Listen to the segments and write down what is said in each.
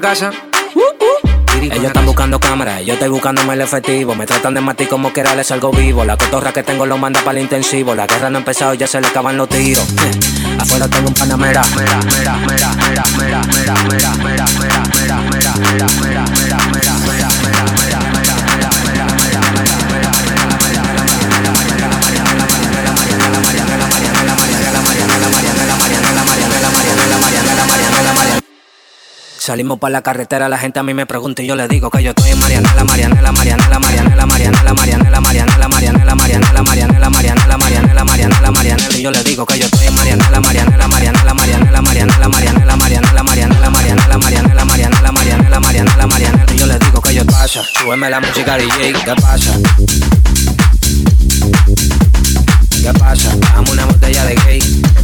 Casa. Ellos están buscando cámaras, yo estoy buscándome el efectivo. Me tratan de matar como quiera, les salgo vivo. La cotorra que tengo lo manda para el intensivo. La guerra no ha empezado, ya se le acaban los tiros. Afuera tengo un panamera. Salimos por la carretera, la gente a mí me pregunta y yo le digo que yo estoy en Marianela, Marianela, Marianela, Marianela, Marianela, Marianela, Marianela, Marianela, Marianela, Marianela, Marianela, Marianela, Marianela, Marianela, y yo le digo que yo estoy en Marianela, Marianela, Marianela, Marianela, Marianela, Marianela, Marianela, Marianela, Marianela, Marianela, Marianela, Marianela, Marianela, Marianela, y yo le digo que yo pasa, súbeme la música DJ, ¿qué pasa? ¿Qué pasa? Dame una botella de gay.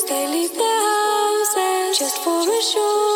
they leave their houses just for a show.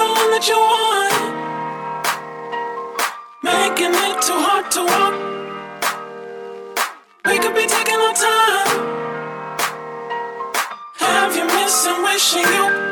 the one that you want. Making it too hard to walk. We could be taking our time. Have you missed and wishing you?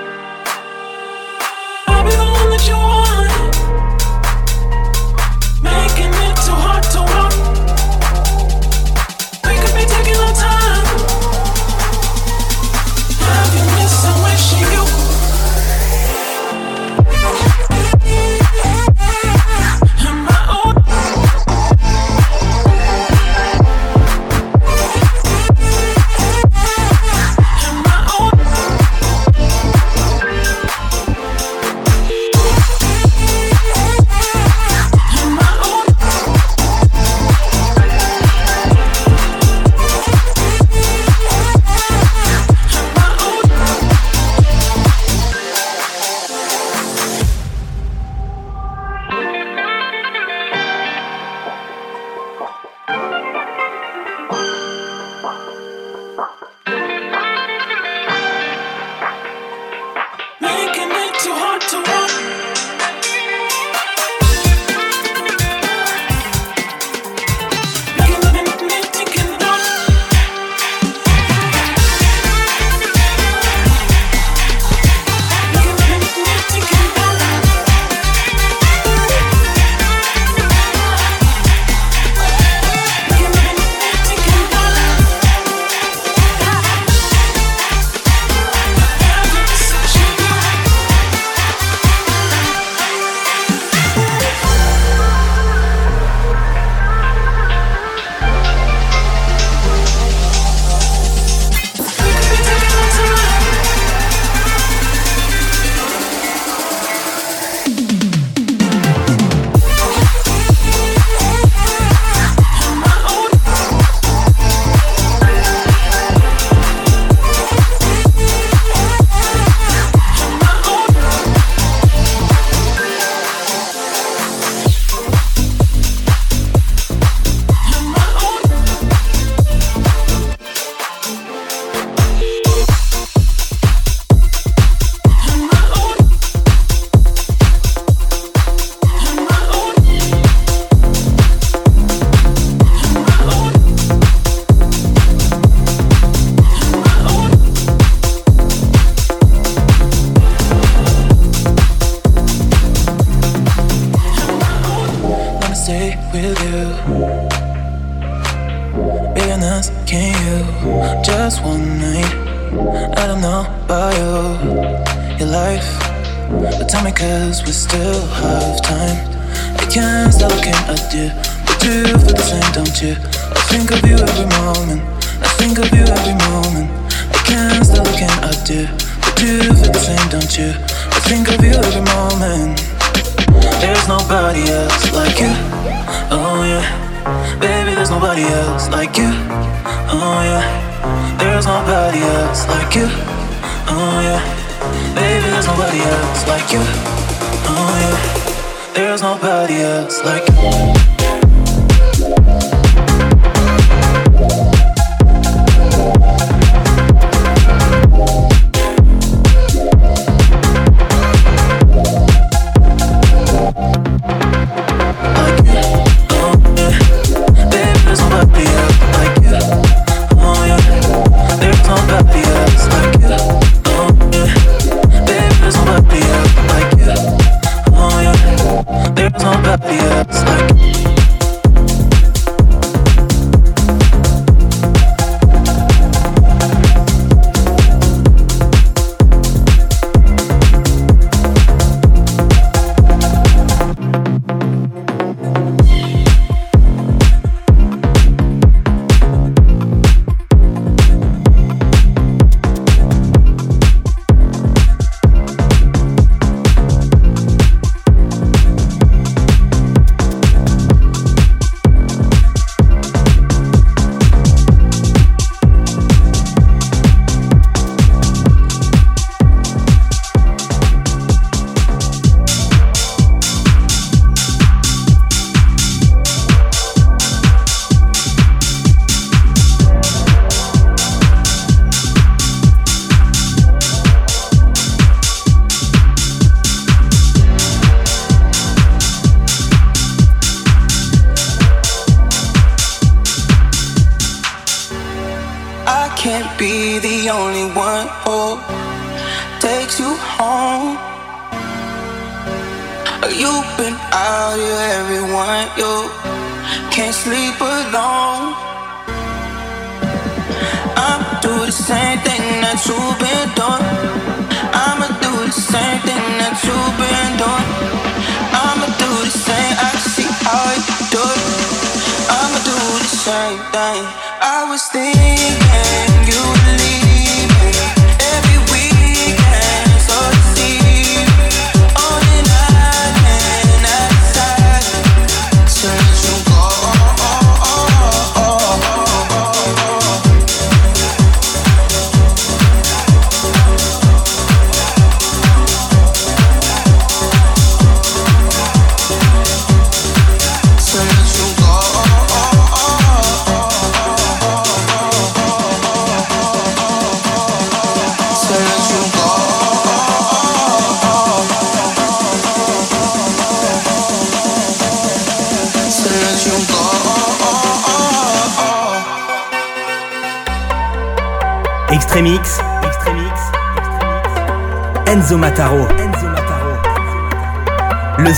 Extremix.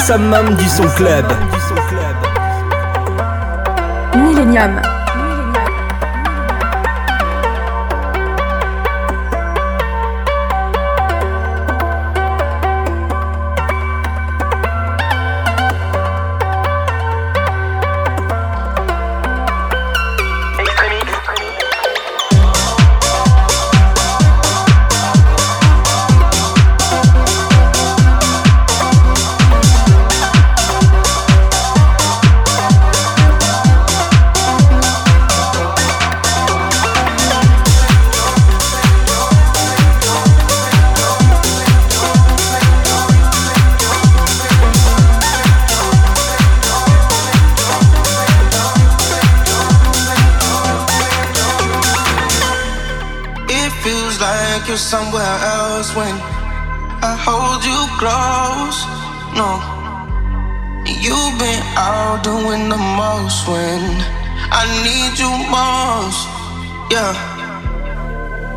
Summum du son club. Millennium.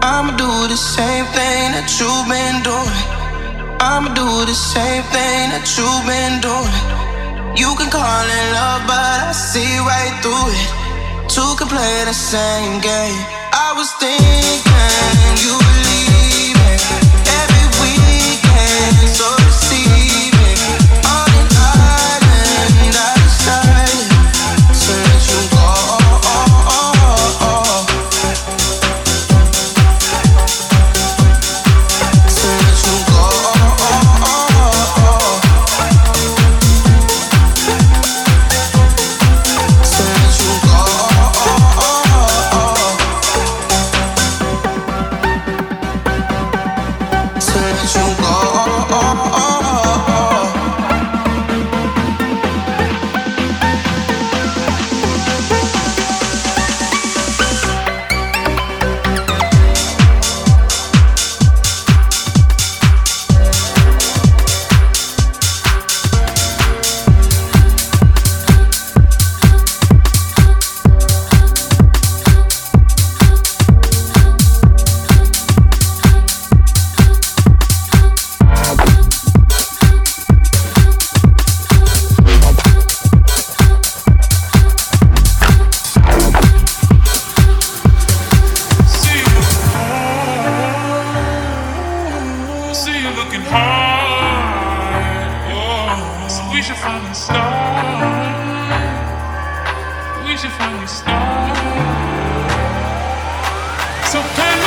I'ma do the same thing that you've been doing. I'ma do the same thing that you've been doing. You can call it love, but I see right through it. Two can play the same game. I was thinking start. We should finally start. So can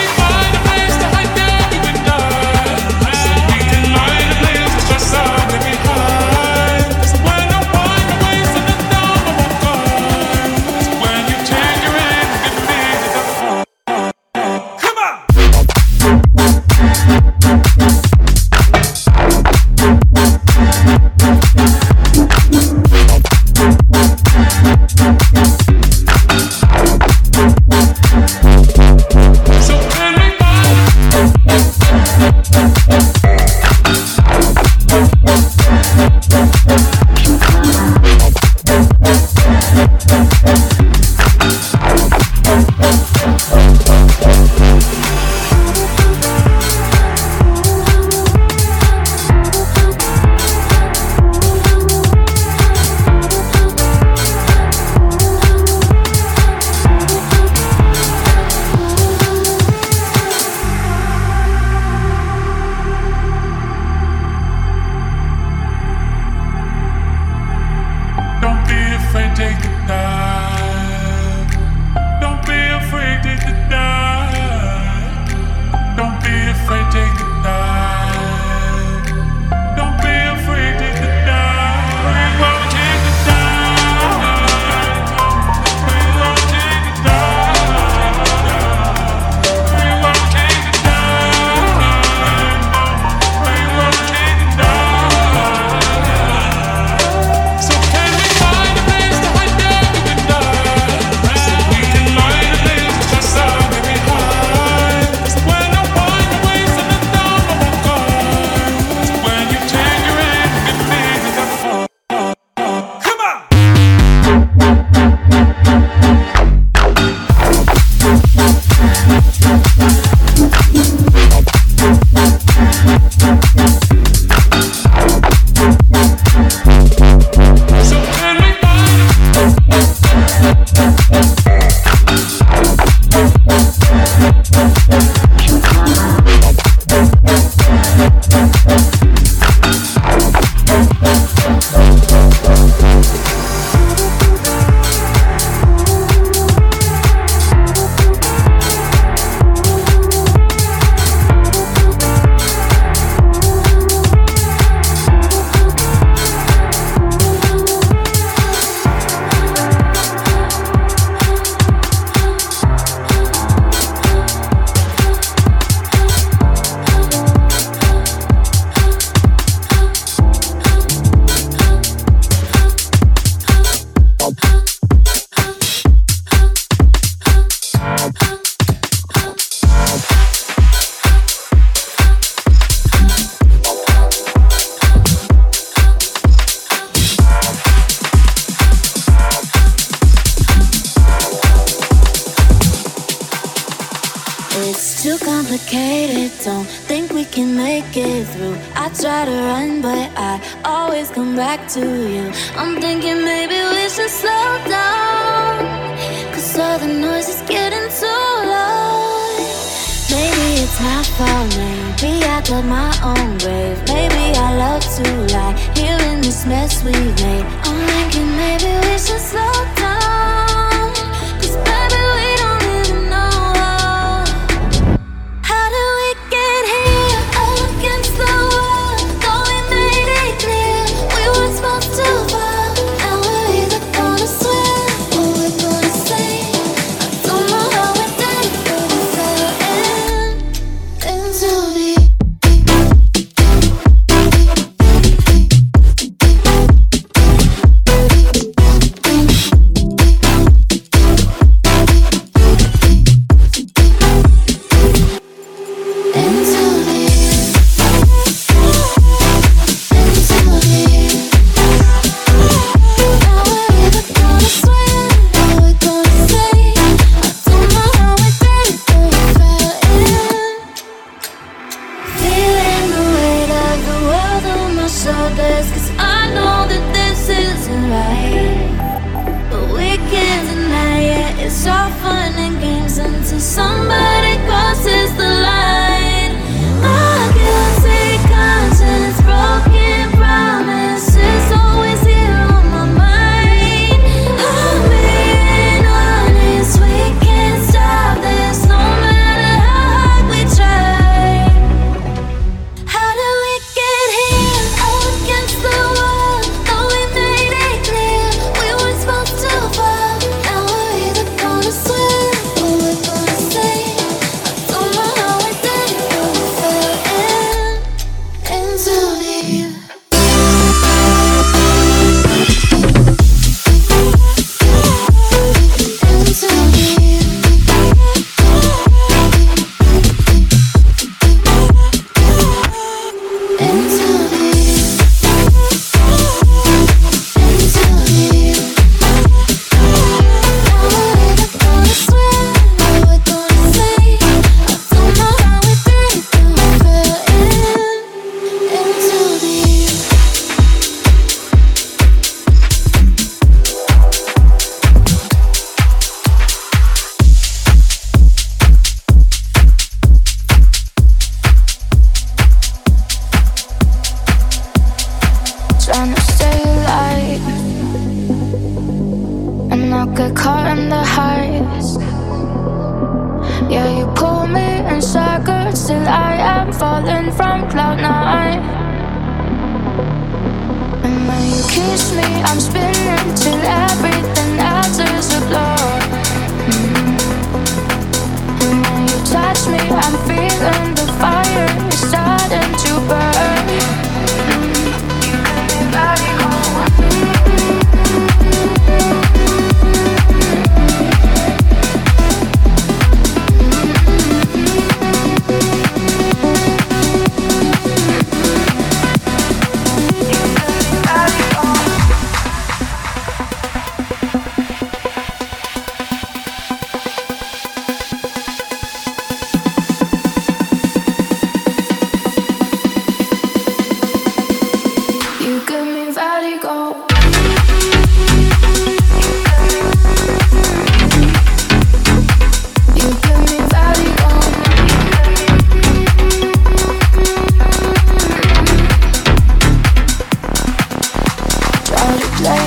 mess we made. I can thinking maybe.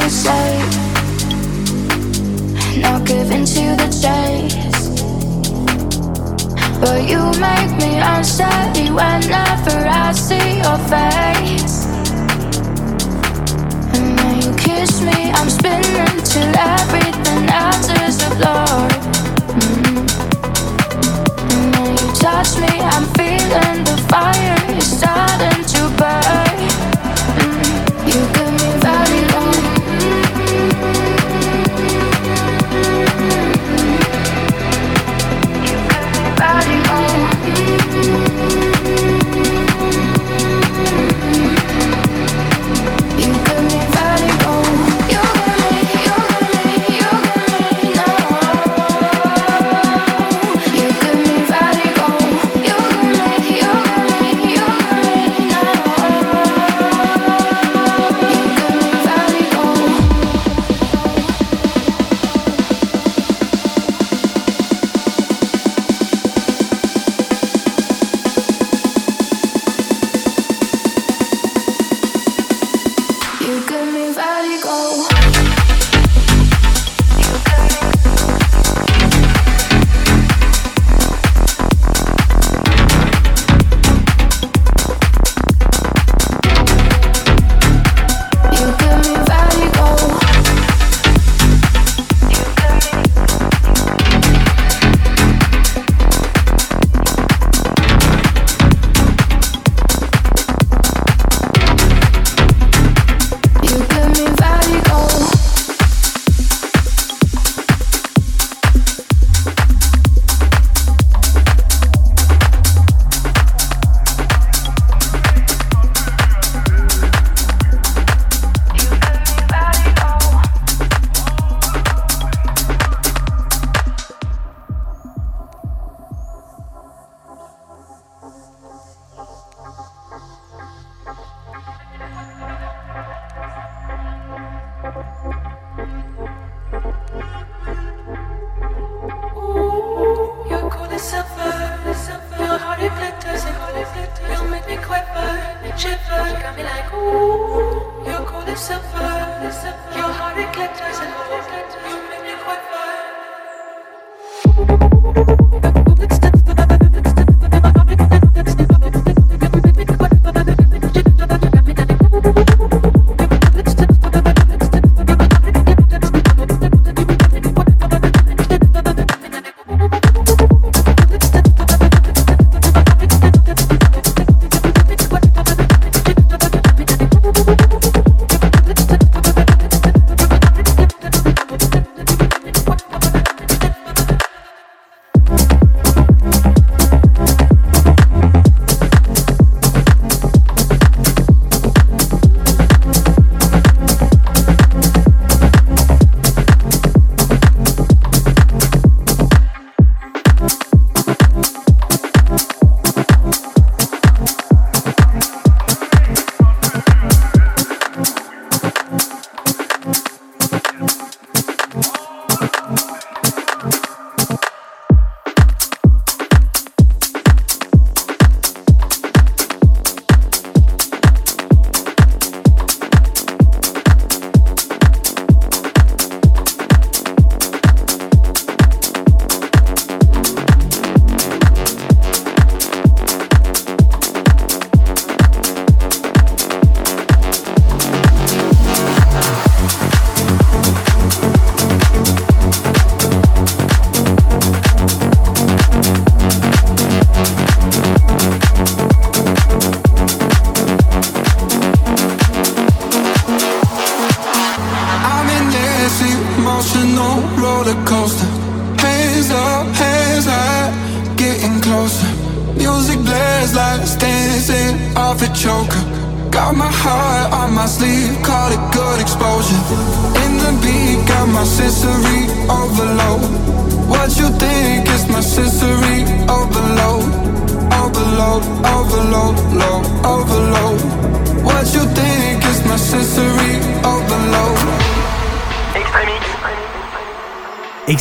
sight. Not giving to the chase. But you make me unsteady whenever I see your face. And when you kiss me, I'm spinning till everything else is a blur. Mm-hmm. And when you touch me, I'm feeling the fire.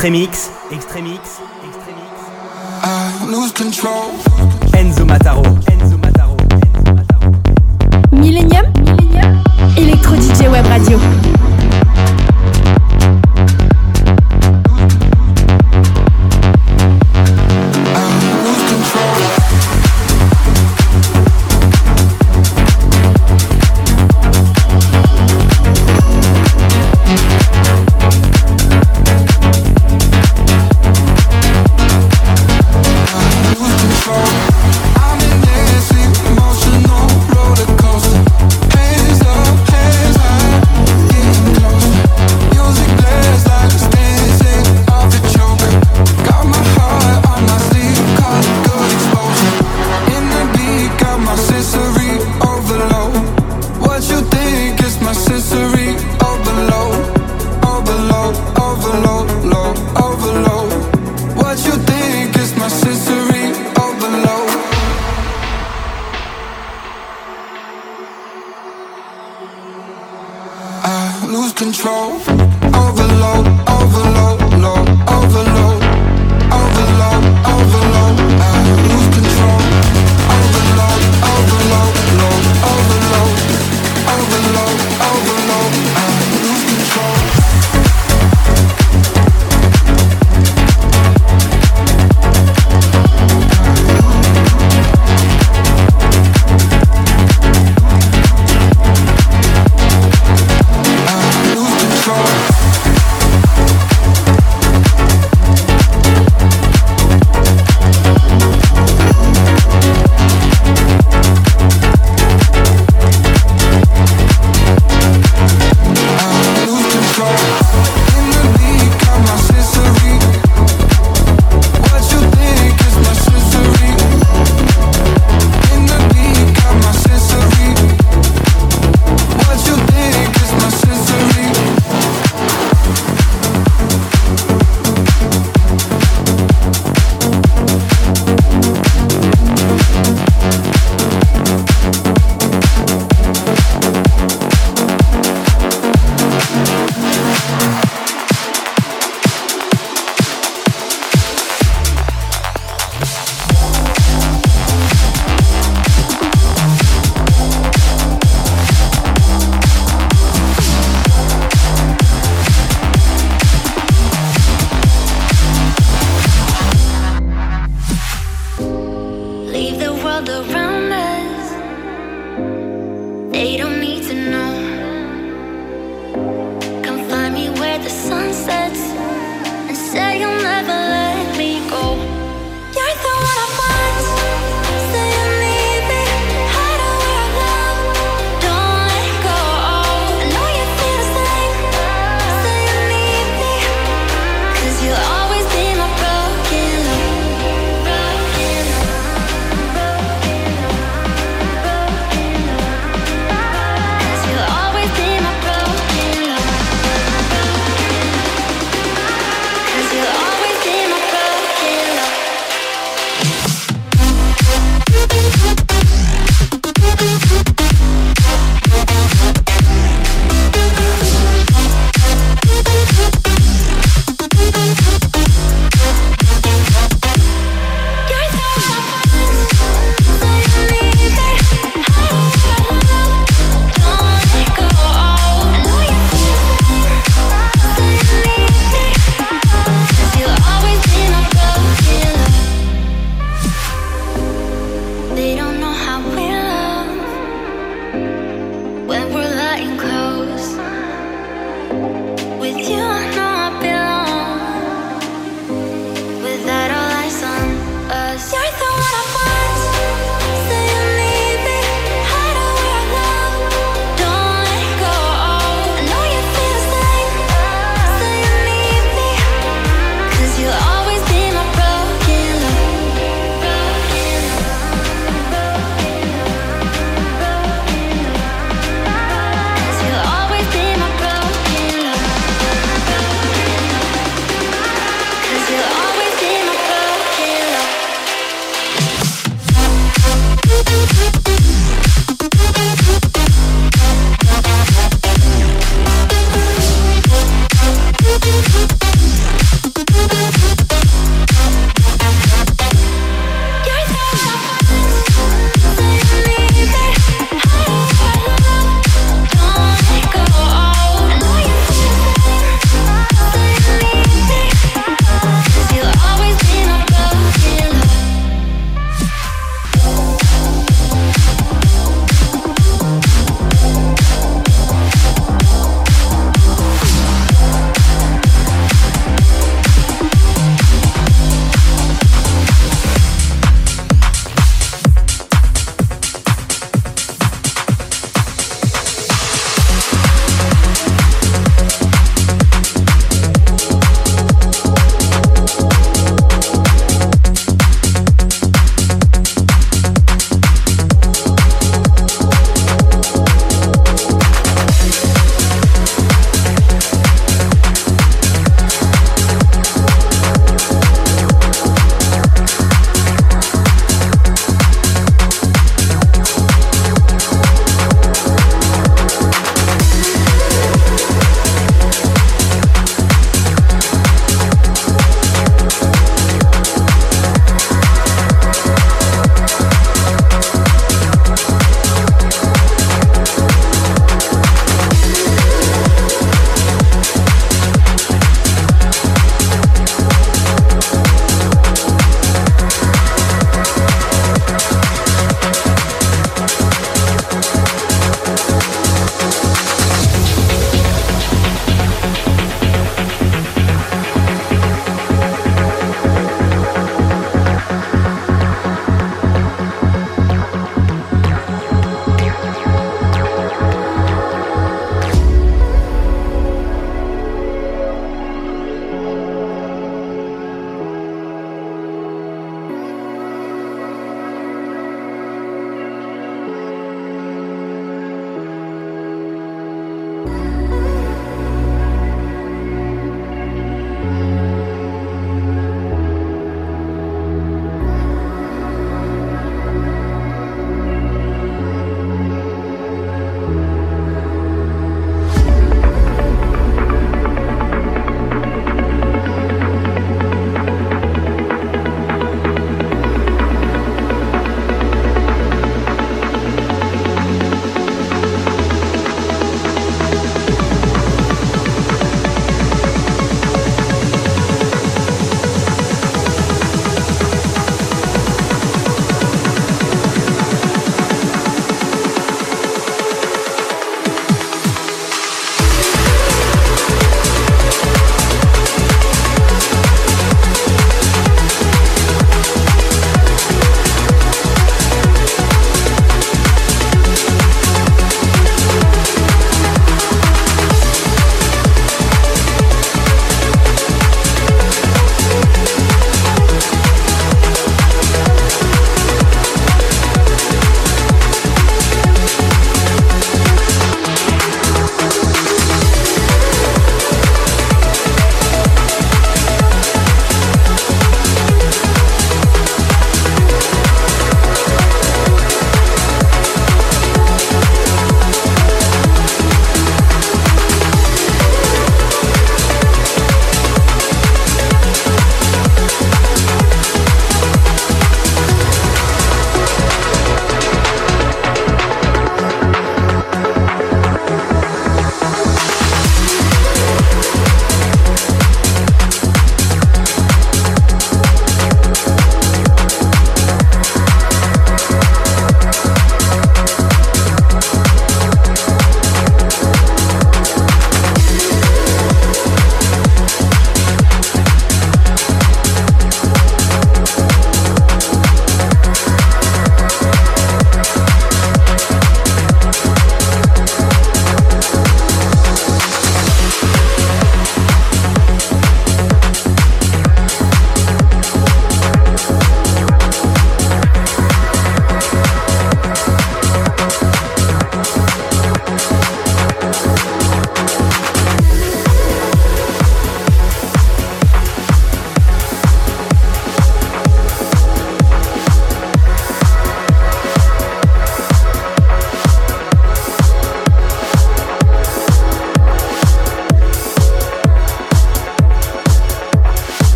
Extremix,